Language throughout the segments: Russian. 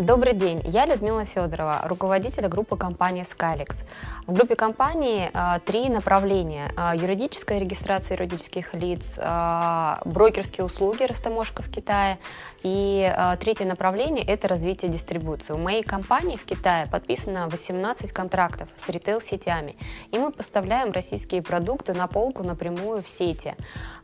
Добрый день, я Людмила Федорова, руководитель группы компании Skylix. В группе компании э, три направления. Э, юридическая регистрация юридических лиц, э, брокерские услуги, растаможка в Китае. И третье направление – это развитие дистрибуции. У моей компании в Китае подписано 18 контрактов с ритейл-сетями. И мы поставляем российские продукты на полку напрямую в сети.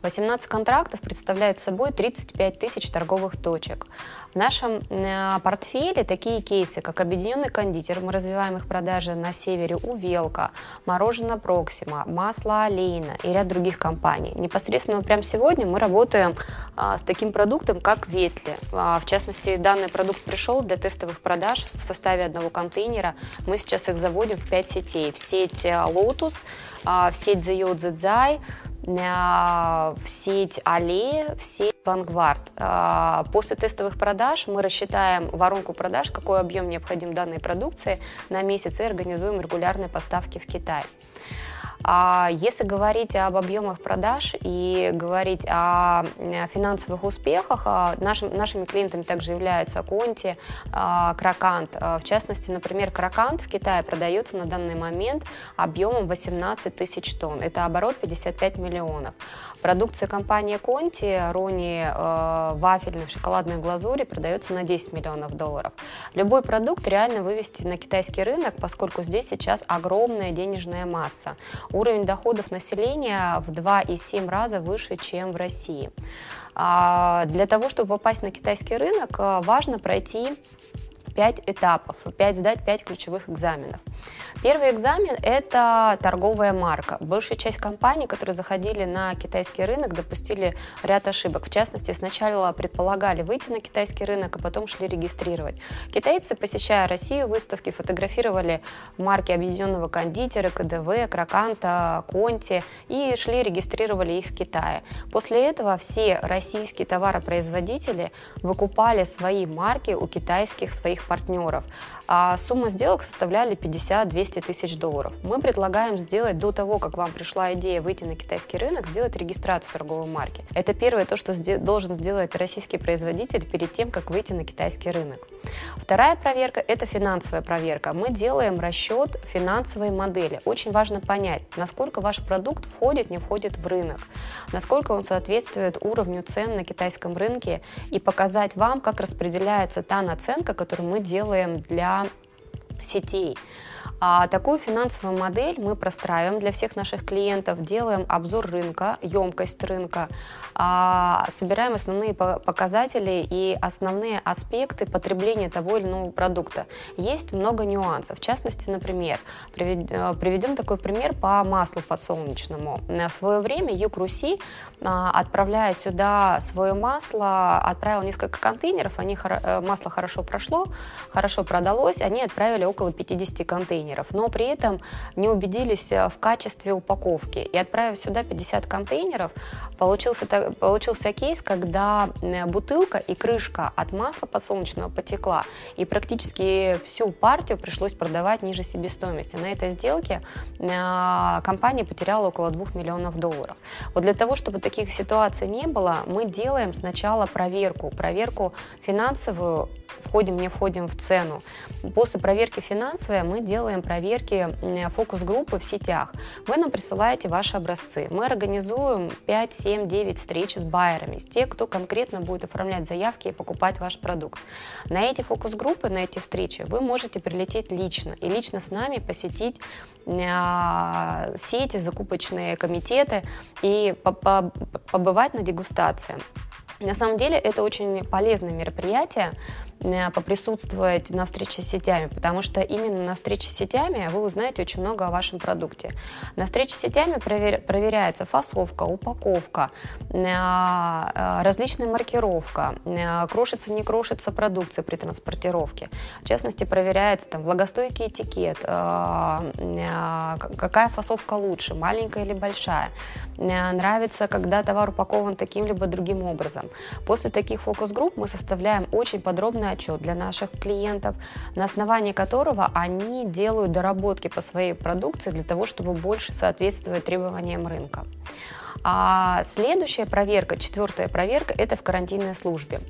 18 контрактов представляют собой 35 тысяч торговых точек. В нашем э, портфеле такие кейсы, как Объединенный кондитер, мы развиваем их продажи на севере у Велка, Мороженое Проксима, Масло Алейна и ряд других компаний. Непосредственно прямо сегодня мы работаем а, с таким продуктом, как Ветли. А, в частности, данный продукт пришел для тестовых продаж в составе одного контейнера. Мы сейчас их заводим в 5 сетей. В сеть э, Lotus, а, в сеть The The в сеть Аллея, в сеть Vanguard. А, после тестовых продаж мы рассчитаем воронку продаж, какой объем необходим данной продукции на месяц и организуем регулярные поставки в Китай. А если говорить об объемах продаж и говорить о финансовых успехах, а, нашим, нашими клиентами также являются Конти, а, Кракант. В частности, например, Кракант в Китае продается на данный момент объемом 18 тысяч тонн. Это оборот 55 миллионов. Продукция компании Конти, Рони э, вафельной в шоколадной глазури продается на 10 миллионов долларов. Любой продукт реально вывести на китайский рынок, поскольку здесь сейчас огромная денежная масса. Уровень доходов населения в 2,7 раза выше, чем в России. А для того, чтобы попасть на китайский рынок, э, важно пройти 5 этапов, 5, сдать 5 ключевых экзаменов. Первый экзамен – это торговая марка. Большая часть компаний, которые заходили на китайский рынок, допустили ряд ошибок. В частности, сначала предполагали выйти на китайский рынок, а потом шли регистрировать. Китайцы, посещая Россию, выставки фотографировали марки объединенного кондитера, КДВ, Краканта, Конти и шли регистрировали их в Китае. После этого все российские товаропроизводители выкупали свои марки у китайских своих партнеров. А сумма сделок составляли 50-200 тысяч долларов. Мы предлагаем сделать до того, как вам пришла идея выйти на китайский рынок, сделать регистрацию торговой марки. Это первое то, что должен сделать российский производитель перед тем, как выйти на китайский рынок. Вторая проверка – это финансовая проверка. Мы делаем расчет финансовой модели. Очень важно понять, насколько ваш продукт входит, не входит в рынок, насколько он соответствует уровню цен на китайском рынке и показать вам, как распределяется та наценка, которую мы делаем для сетей. А такую финансовую модель мы простраиваем для всех наших клиентов, делаем обзор рынка, емкость рынка, а, собираем основные показатели и основные аспекты потребления того или иного продукта. Есть много нюансов. В частности, например, э, приведем такой пример по маслу подсолнечному. В свое время Юг Руси, а, отправляя сюда свое масло, отправил несколько контейнеров, они, э, масло хорошо прошло, хорошо продалось, они отправили около 50 контейнеров контейнеров, но при этом не убедились э, в качестве упаковки. И отправив сюда 50 контейнеров, получился, получился кейс, когда бутылка и крышка от масла подсолнечного потекла, и практически всю партию пришлось продавать ниже себестоимости. На этой сделке э, компания потеряла около 2 миллионов долларов. Вот для того, чтобы таких ситуаций не было, мы делаем сначала проверку, проверку финансовую, входим, не входим в цену. После проверки финансовой мы делаем проверки фокус-группы в сетях. Вы нам присылаете ваши образцы. Мы организуем 5, 7, 9 встреч с байерами, с те, кто конкретно будет оформлять заявки и покупать ваш продукт. На эти фокус-группы, на эти встречи вы можете прилететь лично и лично с нами посетить а, сети, закупочные комитеты и побывать на дегустации. На самом деле это очень полезное мероприятие, поприсутствовать на встрече с сетями, потому что именно на встрече с сетями вы узнаете очень много о вашем продукте. На встрече с сетями провер... проверяется фасовка, упаковка, э, э, различная маркировка, крошится, не крошится продукция при транспортировке. В частности, проверяется там влагостойкий этикет, какая фасовка лучше, маленькая или большая. Нравится, когда товар упакован таким либо другим образом. После таких фокус-групп мы составляем очень подробно подробный отчет для наших клиентов, на основании которого они делают доработки по своей продукции для того, чтобы больше соответствовать требованиям рынка. А следующая проверка, четвертая проверка, это в карантинной службе.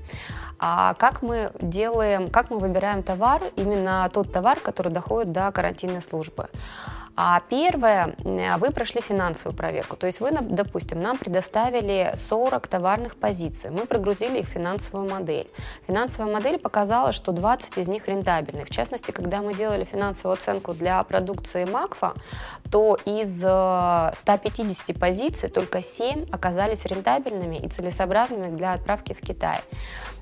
А как мы делаем, как мы выбираем товар, именно тот товар, который доходит до карантинной службы. А первое, вы прошли финансовую проверку. То есть вы, допустим, нам предоставили 40 товарных позиций. Мы прогрузили их в финансовую модель. Финансовая модель показала, что 20 из них рентабельны. В частности, когда мы делали финансовую оценку для продукции Макфа, то из 150 э, позиций только 7 оказались рентабельными и целесообразными для отправки в Китай.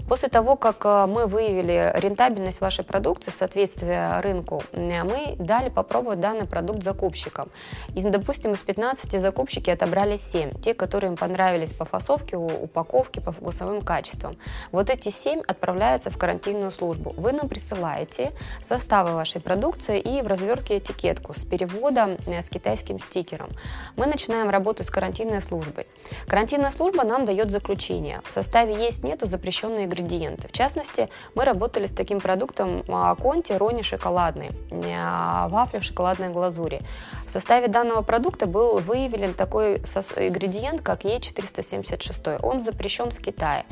После того, как э, мы выявили рентабельность вашей продукции, соответствие рынку, мы дали попробовать данный продукт закупщикам. И, допустим, из 15 закупщики отобрали 7, те, которые им понравились по фасовке, упаковке, по вкусовым качествам. Вот эти 7 отправляются в карантинную службу. Вы нам присылаете составы вашей продукции и в развертке этикетку с переводом э, с китайским стикером. Мы начинаем работу с карантинной службой. Карантинная служба нам дает заключение. В составе есть нету запрещенные ингредиенты. В частности, мы работали с таким продуктом а, Конти Рони шоколадный, а, вафли в шоколадной глазури. В составе данного продукта был выявлен такой ингредиент, как Е476. Он запрещен в Китае.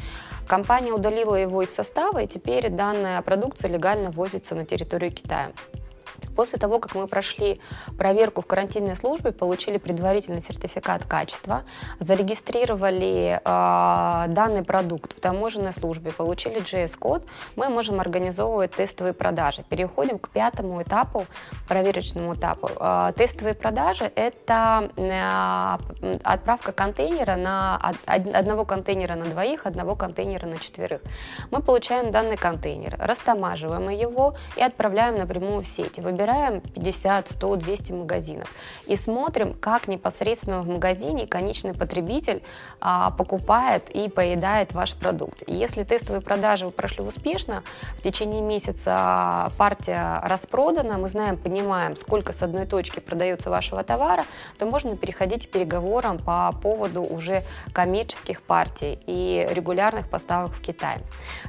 Компания удалила его из состава, и теперь данная продукция легально возится на территорию Китая. После того, как мы прошли проверку в карантинной службе, получили предварительный сертификат качества, зарегистрировали э, данный продукт в таможенной службе, получили GS-код, мы можем организовывать тестовые продажи. Переходим к пятому этапу, проверочному этапу. Э, тестовые продажи – это э, отправка контейнера на одного контейнера на двоих, одного контейнера на четверых. Мы получаем данный контейнер, растамаживаем его и отправляем напрямую в сеть. Выбираем выбираем 50, 100, 200 магазинов и смотрим, как непосредственно в магазине конечный потребитель а, покупает и поедает ваш продукт. если тестовые продажи прошли успешно, в течение месяца партия распродана, мы знаем, понимаем, сколько с одной точки продается вашего товара, то можно переходить к переговорам по поводу уже коммерческих партий и регулярных поставок в Китай.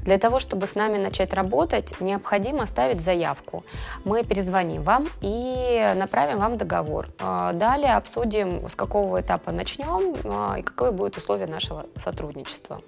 Для того, чтобы с нами начать работать, необходимо ставить заявку. Мы перезвоним позвоним вам и направим вам договор. А, далее обсудим, с какого этапа начнем а, и каковы будут условия нашего сотрудничества.